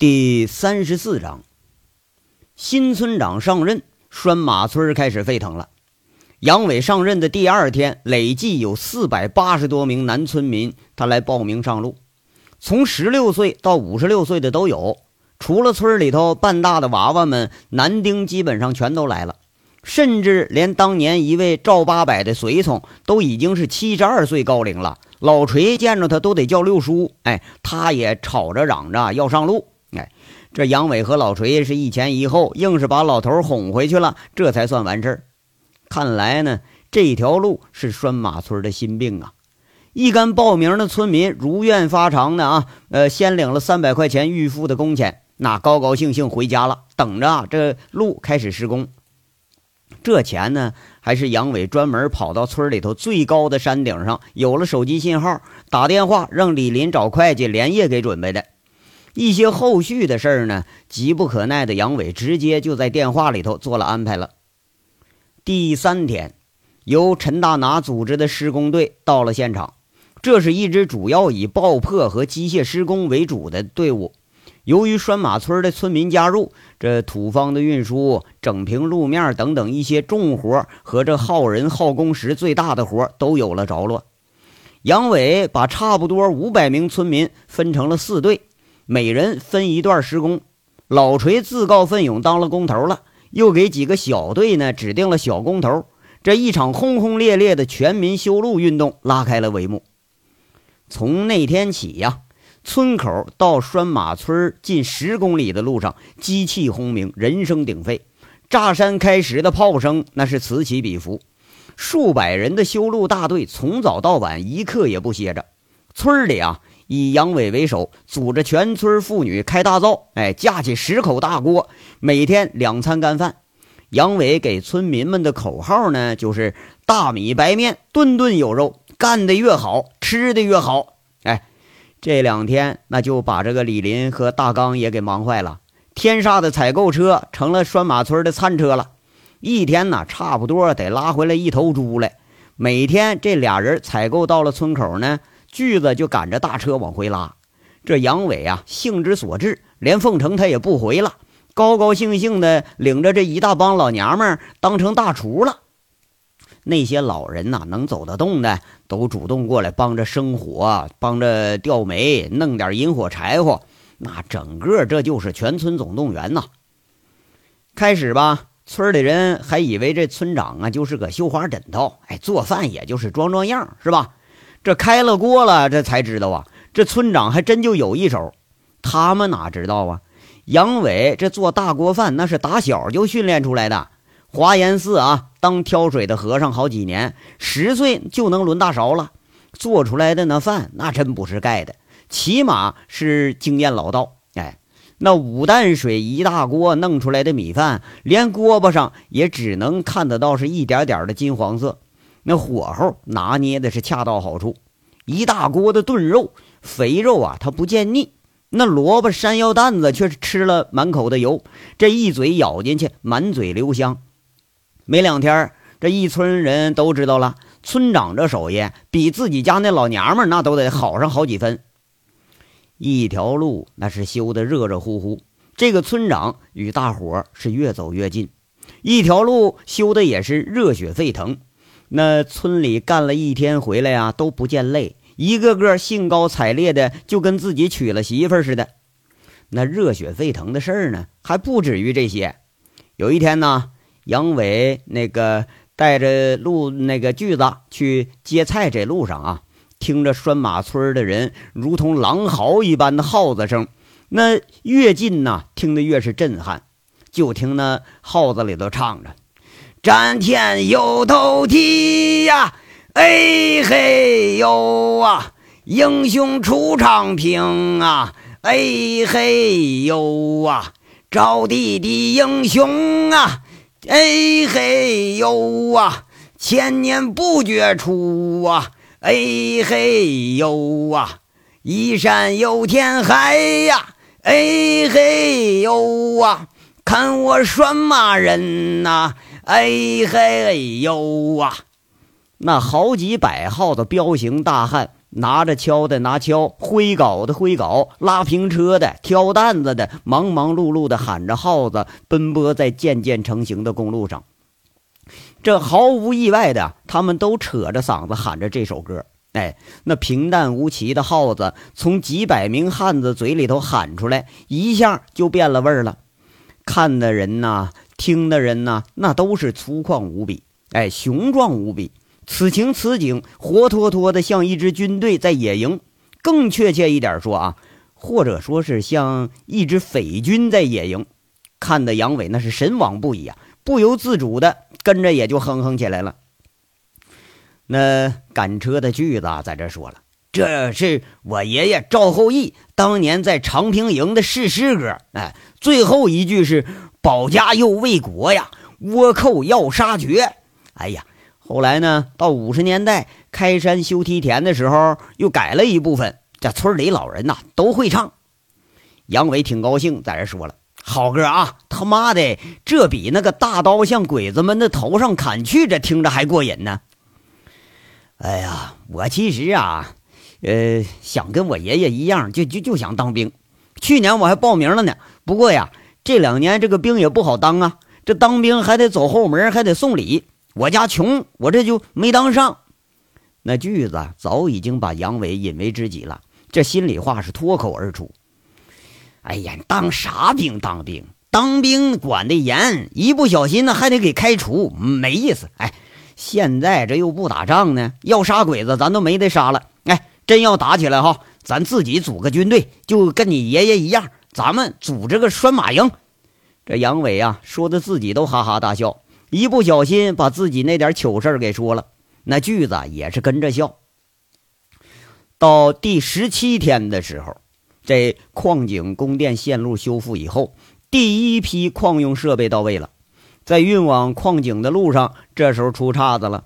第三十四章，新村长上任，拴马村开始沸腾了。杨伟上任的第二天，累计有四百八十多名男村民，他来报名上路，从十六岁到五十六岁的都有。除了村里头半大的娃娃们，男丁基本上全都来了，甚至连当年一位赵八百的随从，都已经是七十二岁高龄了。老锤见着他都得叫六叔，哎，他也吵着嚷着要上路。这杨伟和老锤是一前一后，硬是把老头哄回去了，这才算完事儿。看来呢，这条路是拴马村的心病啊！一干报名的村民如愿发偿的啊，呃，先领了三百块钱预付的工钱，那高高兴兴回家了，等着啊，这路开始施工。这钱呢，还是杨伟专门跑到村里头最高的山顶上，有了手机信号，打电话让李林找会计连夜给准备的。一些后续的事儿呢，急不可耐的杨伟直接就在电话里头做了安排了。第三天，由陈大拿组织的施工队到了现场，这是一支主要以爆破和机械施工为主的队伍。由于拴马村的村民加入，这土方的运输、整平路面等等一些重活和这耗人耗工时最大的活都有了着落。杨伟把差不多五百名村民分成了四队。每人分一段施工，老锤自告奋勇当了工头了，又给几个小队呢指定了小工头。这一场轰轰烈烈的全民修路运动拉开了帷幕。从那天起呀，村口到拴马村近十公里的路上，机器轰鸣，人声鼎沸，炸山开石的炮声那是此起彼伏。数百人的修路大队从早到晚一刻也不歇着。村里啊。以杨伟为首，组织全村妇女开大灶，哎，架起十口大锅，每天两餐干饭。杨伟给村民们的口号呢，就是大米白面，顿顿有肉，干的越好，吃的越好。哎，这两天那就把这个李林和大刚也给忙坏了。天煞的采购车成了拴马村的餐车了，一天呢，差不多得拉回来一头猪来。每天这俩人采购到了村口呢。锯子就赶着大车往回拉，这杨伟啊，兴之所至，连凤城他也不回了，高高兴兴的领着这一大帮老娘们当成大厨了。那些老人呐，能走得动的，都主动过来帮着生火，帮着吊煤，弄点引火柴火。那整个这就是全村总动员呐。开始吧，村里人还以为这村长啊就是个绣花枕头，哎，做饭也就是装装样，是吧？这开了锅了，这才知道啊，这村长还真就有一手。他们哪知道啊？杨伟这做大锅饭，那是打小就训练出来的。华严寺啊，当挑水的和尚好几年，十岁就能抡大勺了。做出来的那饭，那真不是盖的，起码是经验老道。哎，那五担水一大锅弄出来的米饭，连锅巴上也只能看得到是一点点的金黄色。那火候拿捏的是恰到好处，一大锅的炖肉，肥肉啊，它不见腻；那萝卜、山药、蛋子却是吃了满口的油，这一嘴咬进去，满嘴留香。没两天，这一村人都知道了，村长这手艺比自己家那老娘们那都得好上好几分。一条路那是修得热热乎乎，这个村长与大伙是越走越近，一条路修的也是热血沸腾。那村里干了一天回来呀，都不见累，一个个兴高采烈的，就跟自己娶了媳妇似的。那热血沸腾的事儿呢，还不止于这些。有一天呢，杨伟那个带着路那个锯子去接菜，这路上啊，听着拴马村的人如同狼嚎一般的号子声，那越近呐，听得越是震撼。就听那号子里头唱着。战天有头蹄呀，哎嘿呦啊！英雄出长平啊，哎嘿呦啊！招弟的英雄啊，哎嘿呦啊！千年不绝出啊，哎嘿呦啊！一山有天海呀，哎嘿呦啊！看我拴马人呐！哎嘿呦啊！那好几百号的彪形大汉拿着锹的拿锹，挥镐的挥镐，拉平车的挑担子的，忙忙碌碌的喊着号子，奔波在渐渐成型的公路上。这毫无意外的，他们都扯着嗓子喊着这首歌。哎，那平淡无奇的号子从几百名汉子嘴里头喊出来，一下就变了味儿了。看的人呐，听的人呐，那都是粗犷无比，哎，雄壮无比。此情此景，活脱脱的像一支军队在野营，更确切一点说啊，或者说是像一支匪军在野营。看的杨伟那是神往不已啊，不由自主的跟着也就哼哼起来了。那赶车的句子在这说了：“这是我爷爷赵后义当年在长平营的誓师歌。哎，最后一句是‘保家又卫国呀，倭寇要杀绝’。哎呀，后来呢，到五十年代开山修梯田的时候，又改了一部分。这村里老人呐都会唱。杨伟挺高兴，在这说了：‘好歌啊！他妈的，这比那个大刀向鬼子们的头上砍去，这听着还过瘾呢。’”哎呀，我其实啊，呃，想跟我爷爷一样，就就就想当兵。去年我还报名了呢，不过呀，这两年这个兵也不好当啊。这当兵还得走后门，还得送礼。我家穷，我这就没当上。那句子早已经把杨伟引为知己了，这心里话是脱口而出。哎呀，当啥兵？当兵？当兵管得严，一不小心呢还得给开除，没意思。哎。现在这又不打仗呢，要杀鬼子咱都没得杀了。真要打起来哈，咱自己组个军队，就跟你爷爷一样，咱们组织个拴马营。这杨伟啊，说的自己都哈哈大笑，一不小心把自己那点糗事给说了，那句子也是跟着笑。到第十七天的时候，这矿井供电线路修复以后，第一批矿用设备到位了。在运往矿井的路上，这时候出岔子了。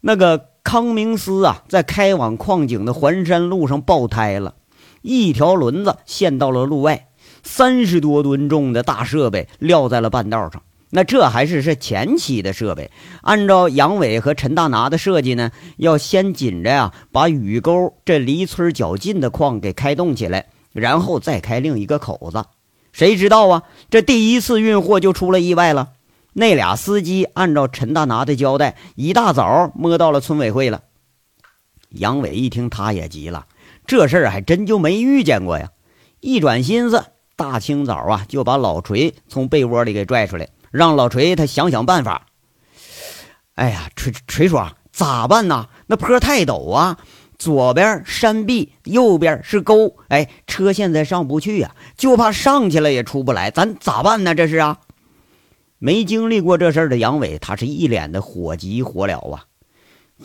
那个康明斯啊，在开往矿井的环山路上爆胎了，一条轮子陷到了路外，三十多吨重的大设备撂在了半道上。那这还是是前期的设备，按照杨伟和陈大拿的设计呢，要先紧着呀，把雨沟这离村较近的矿给开动起来，然后再开另一个口子。谁知道啊，这第一次运货就出了意外了。那俩司机按照陈大拿的交代，一大早摸到了村委会了。杨伟一听，他也急了，这事儿还真就没遇见过呀。一转心思，大清早啊，就把老锤从被窝里给拽出来，让老锤他想想办法。哎呀，锤锤叔，咋办呢？那坡太陡啊，左边山壁，右边是沟，哎，车现在上不去呀，就怕上去了也出不来，咱咋办呢？这是啊。没经历过这事儿的杨伟，他是一脸的火急火燎啊！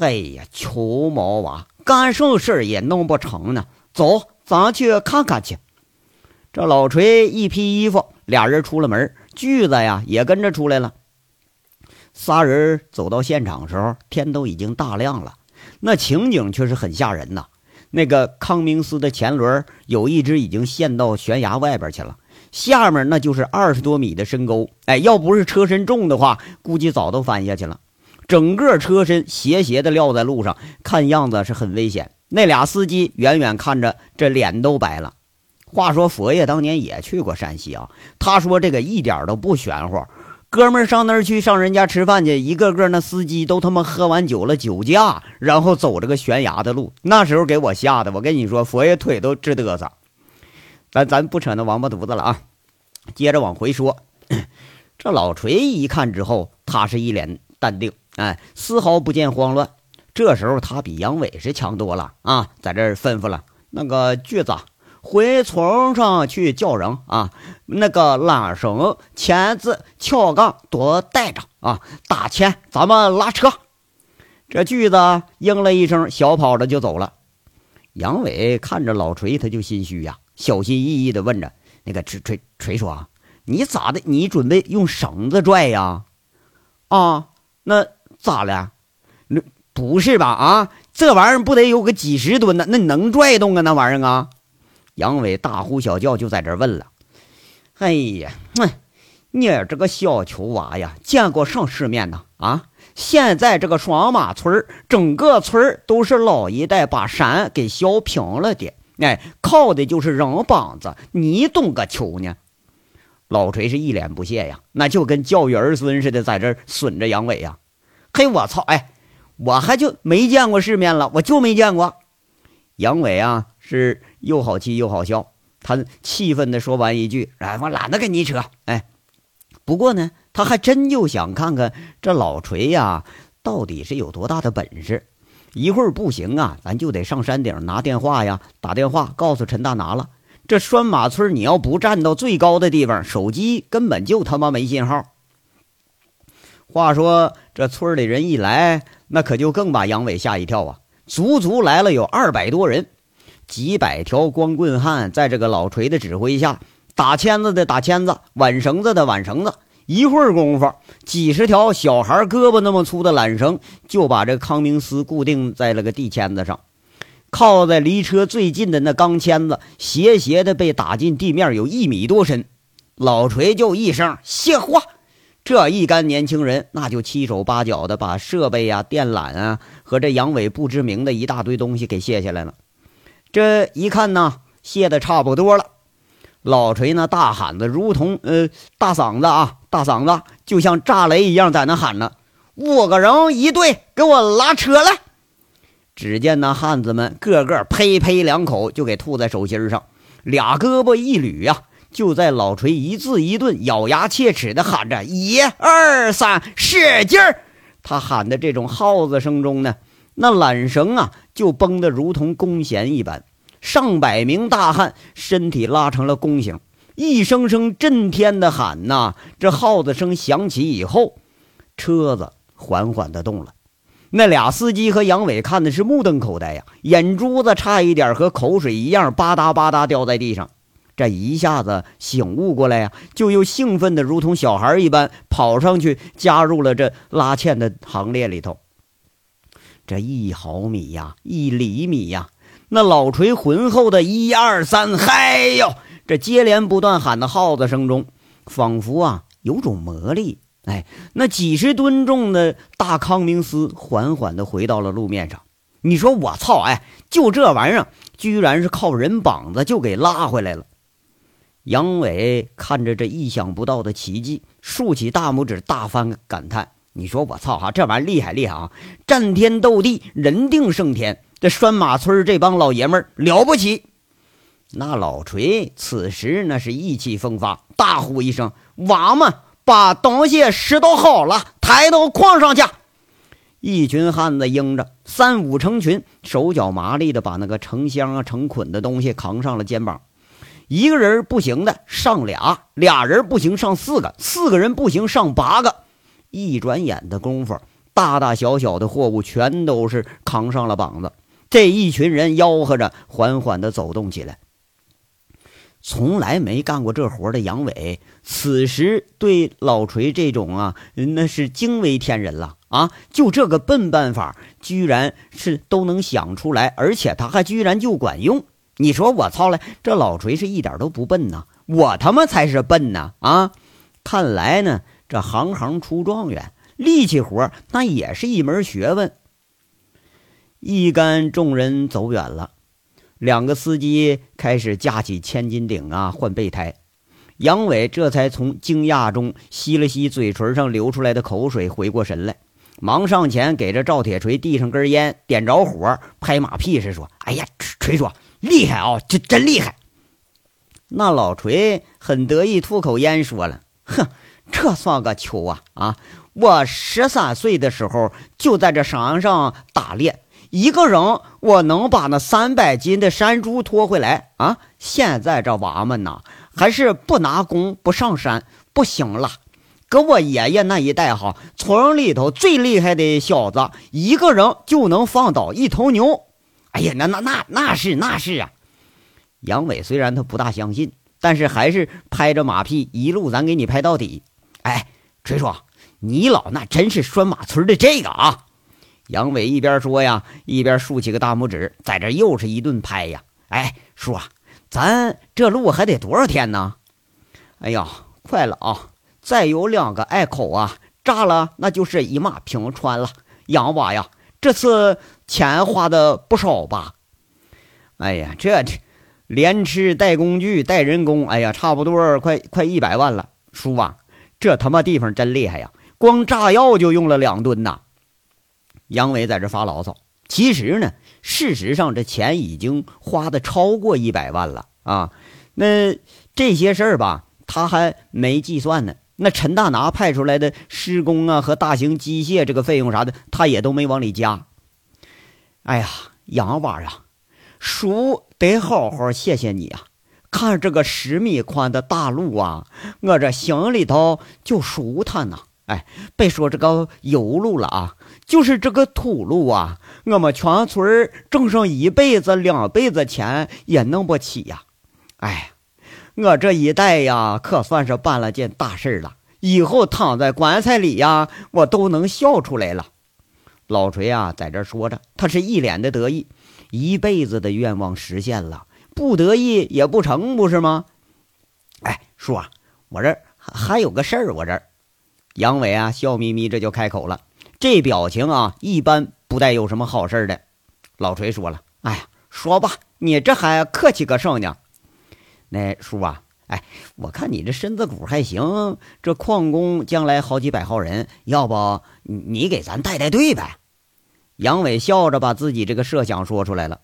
哎呀，穷毛娃，干什事儿也弄不成呢？走，咱去看看去。这老锤一披衣服，俩人出了门，锯子呀也跟着出来了。仨人走到现场时候，天都已经大亮了，那情景却是很吓人呐。那个康明斯的前轮有一只已经陷到悬崖外边去了。下面那就是二十多米的深沟，哎，要不是车身重的话，估计早都翻下去了。整个车身斜斜的撂在路上，看样子是很危险。那俩司机远远看着，这脸都白了。话说佛爷当年也去过山西啊，他说这个一点都不玄乎。哥们上那儿去上人家吃饭去，一个个那司机都他妈喝完酒了，酒驾，然后走这个悬崖的路。那时候给我吓得，我跟你说，佛爷腿都直嘚瑟。咱咱不扯那王八犊子了啊！接着往回说，这老锤一看之后，他是一脸淡定，哎，丝毫不见慌乱。这时候他比杨伟是强多了啊，在这儿吩咐了那个锯子回床上去叫人啊，那个缆绳、钳子、撬杠都带着啊，打钱咱们拉车。这锯子应了一声，小跑着就走了。杨伟看着老锤，他就心虚呀。小心翼翼地问着：“那个锤锤锤叔啊，你咋的？你准备用绳子拽呀？啊，那咋了？那不是吧？啊，这玩意儿不得有个几十吨呢？那能拽动啊？那玩意儿啊？”杨伟大呼小叫，就在这问了：“哎呀，哼，你这个小球娃呀，见过上世面呐？啊，现在这个双马村整个村都是老一代把山给削平了的，哎，靠的就是人膀子，你懂个球呢？老锤是一脸不屑呀，那就跟教育儿孙似的，在这损着杨伟呀。嘿，我操！哎，我还就没见过世面了，我就没见过。杨伟啊，是又好气又好笑，他气愤地说完一句：“哎，我懒得跟你扯。”哎，不过呢，他还真就想看看这老锤呀，到底是有多大的本事。一会儿不行啊，咱就得上山顶拿电话呀，打电话告诉陈大拿了。这拴马村，你要不站到最高的地方，手机根本就他妈没信号。话说这村里人一来，那可就更把杨伟吓一跳啊！足足来了有二百多人，几百条光棍汉在这个老锤的指挥下，打签子的打签子，挽绳子的挽绳子。一会儿功夫，几十条小孩胳膊那么粗的缆绳就把这康明斯固定在了个地签子上，靠在离车最近的那钢签子斜斜的被打进地面有一米多深。老锤就一声谢话。这一干年轻人，那就七手八脚的把设备呀、电缆啊和这杨伟不知名的一大堆东西给卸下来了。这一看呢，卸的差不多了。老锤那大喊的如同呃大嗓子啊，大嗓子就像炸雷一样在那喊呢：“五个人一队，给我拉车来！”只见那汉子们个个呸呸两口就给吐在手心上，俩胳膊一捋呀。就在老锤一字一顿、咬牙切齿的喊着“一二三，使劲儿！”他喊的这种号子声中呢，那缆绳啊就绷得如同弓弦一般。上百名大汉身体拉成了弓形，一声声震天的喊呐。这号子声响起以后，车子缓缓地动了。那俩司机和杨伟看的是目瞪口呆呀，眼珠子差一点和口水一样吧嗒吧嗒掉在地上。这一下子醒悟过来呀，就又兴奋的如同小孩一般，跑上去加入了这拉纤的行列里头。这一毫米呀，一厘米呀，那老锤浑厚的一二三，嗨哟！这接连不断喊的号子声中，仿佛啊有种魔力。哎，那几十吨重的大康明斯缓缓的回到了路面上。你说我操！哎，就这玩意儿，居然是靠人膀子就给拉回来了。杨伟看着这意想不到的奇迹，竖起大拇指，大翻感叹：“你说我操哈，这玩意儿厉害厉害啊！战天斗地，人定胜天。这拴马村这帮老爷们儿了不起。”那老锤此时那是意气风发，大呼一声：“娃们，把东西拾掇好了，抬到矿上去！”一群汉子应着，三五成群，手脚麻利的把那个成箱啊、成捆的东西扛上了肩膀。一个人不行的上俩，俩人不行上四个，四个人不行上八个。一转眼的功夫，大大小小的货物全都是扛上了膀子。这一群人吆喝着，缓缓地走动起来。从来没干过这活的杨伟，此时对老锤这种啊，那是惊为天人了啊！就这个笨办法，居然是都能想出来，而且他还居然就管用。你说我操了，这老锤是一点都不笨呐，我他妈才是笨呐！啊，看来呢，这行行出状元，力气活那也是一门学问。一干众人走远了，两个司机开始架起千斤顶啊，换备胎。杨伟这才从惊讶中吸了吸嘴唇上流出来的口水，回过神来，忙上前给这赵铁锤递上根烟，点着火，拍马屁似说：“哎呀，锤锤厉害啊，这真厉害！那老锤很得意，吐口烟说了：“哼，这算个球啊！啊，我十三岁的时候就在这山上打猎，一个人我能把那三百斤的山猪拖回来啊！现在这娃们呐，还是不拿弓不上山不行了。搁我爷爷那一代哈，村里头最厉害的小子，一个人就能放倒一头牛。”哎呀，那那那那是那是啊！杨伟虽然他不大相信，但是还是拍着马屁，一路咱给你拍到底。哎，锤叔，你老那真是拴马村的这个啊！杨伟一边说呀，一边竖起个大拇指，在这又是一顿拍呀。哎，叔啊，咱这路还得多少天呢？哎呀，快了啊！再有两个隘口啊，炸了那就是一马平川了。杨娃呀，这次钱花的不少吧？哎呀，这这连吃带工具带人工，哎呀，差不多快快一百万了。叔啊，这他妈地方真厉害呀！光炸药就用了两吨呐。杨伟在这发牢骚，其实呢，事实上这钱已经花的超过一百万了啊。那这些事儿吧，他还没计算呢。那陈大拿派出来的施工啊和大型机械这个费用啥的，他也都没往里加。哎呀，杨娃啊，叔得好好谢谢你啊！看这个十米宽的大路啊，我这心里头就舒坦呐。哎，别说这个油路了啊，就是这个土路啊，我们全村挣上一辈子两辈子钱也弄不起呀。哎。我这一代呀，可算是办了件大事了。以后躺在棺材里呀，我都能笑出来了。老锤啊，在这说着，他是一脸的得意，一辈子的愿望实现了，不得意也不成，不是吗？哎，叔啊，我这还有个事儿，我这儿杨伟啊，笑眯眯这就开口了，这表情啊，一般不带有什么好事的。老锤说了，哎呀，说吧，你这还客气个甚呢？那叔啊，哎，我看你这身子骨还行，这矿工将来好几百号人，要不你给咱带带队呗？杨伟笑着把自己这个设想说出来了。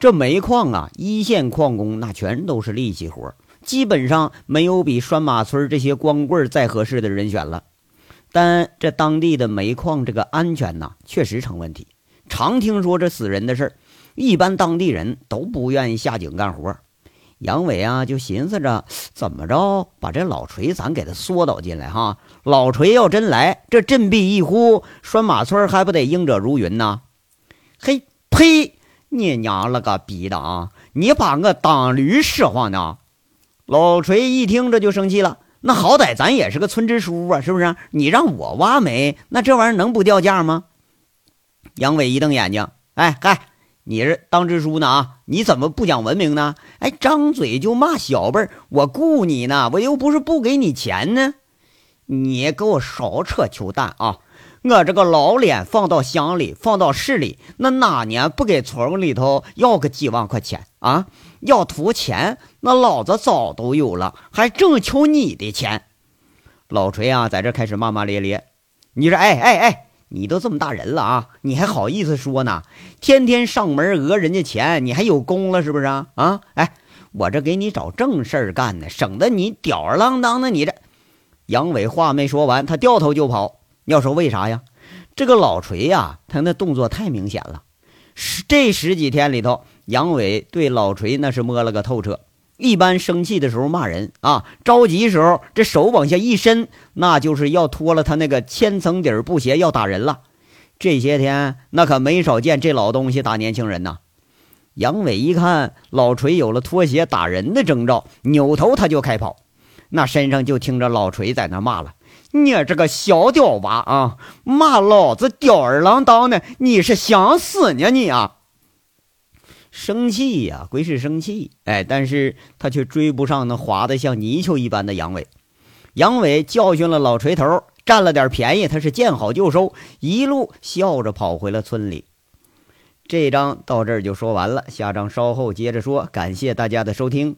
这煤矿啊，一线矿工那全都是力气活，基本上没有比拴马村这些光棍再合适的人选了。但这当地的煤矿这个安全呐，确实成问题，常听说这死人的事儿，一般当地人都不愿意下井干活。杨伟啊，就寻思着怎么着把这老锤咱给他缩导进来哈。老锤要真来，这振臂一呼，拴马村还不得应者如云呢？嘿，呸！你娘了个逼的啊！你把我当驴使唤呢？老锤一听这就生气了。那好歹咱也是个村支书啊，是不是？你让我挖煤，那这玩意儿能不掉价吗？杨伟一瞪眼睛，哎嗨！你是当支书呢啊？你怎么不讲文明呢？哎，张嘴就骂小辈儿，我雇你呢，我又不是不给你钱呢。你给我少扯球蛋啊！我这个老脸放到乡里，放到市里，那哪年不给村里头要个几万块钱啊？要图钱，那老子早都有了，还正求你的钱。老锤啊，在这开始骂骂咧咧。你说，哎哎哎！你都这么大人了啊，你还好意思说呢？天天上门讹人家钱，你还有功了是不是啊？啊，哎，我这给你找正事儿干呢，省得你吊儿郎当的。你这杨伟话没说完，他掉头就跑。要说为啥呀？这个老锤呀，他那动作太明显了。十这十几天里头，杨伟对老锤那是摸了个透彻。一般生气的时候骂人啊，着急时候这手往下一伸，那就是要脱了他那个千层底布鞋要打人了。这些天那可没少见这老东西打年轻人呐。杨伟一看老锤有了脱鞋打人的征兆，扭头他就开跑，那身上就听着老锤在那骂了：“你这个小屌娃啊，骂老子吊儿郎当的，你是想死呢你啊！”生气呀，归是生气，哎，但是他却追不上那滑得像泥鳅一般的杨伟。杨伟教训了老锤头，占了点便宜，他是见好就收，一路笑着跑回了村里。这章到这儿就说完了，下章稍后接着说。感谢大家的收听。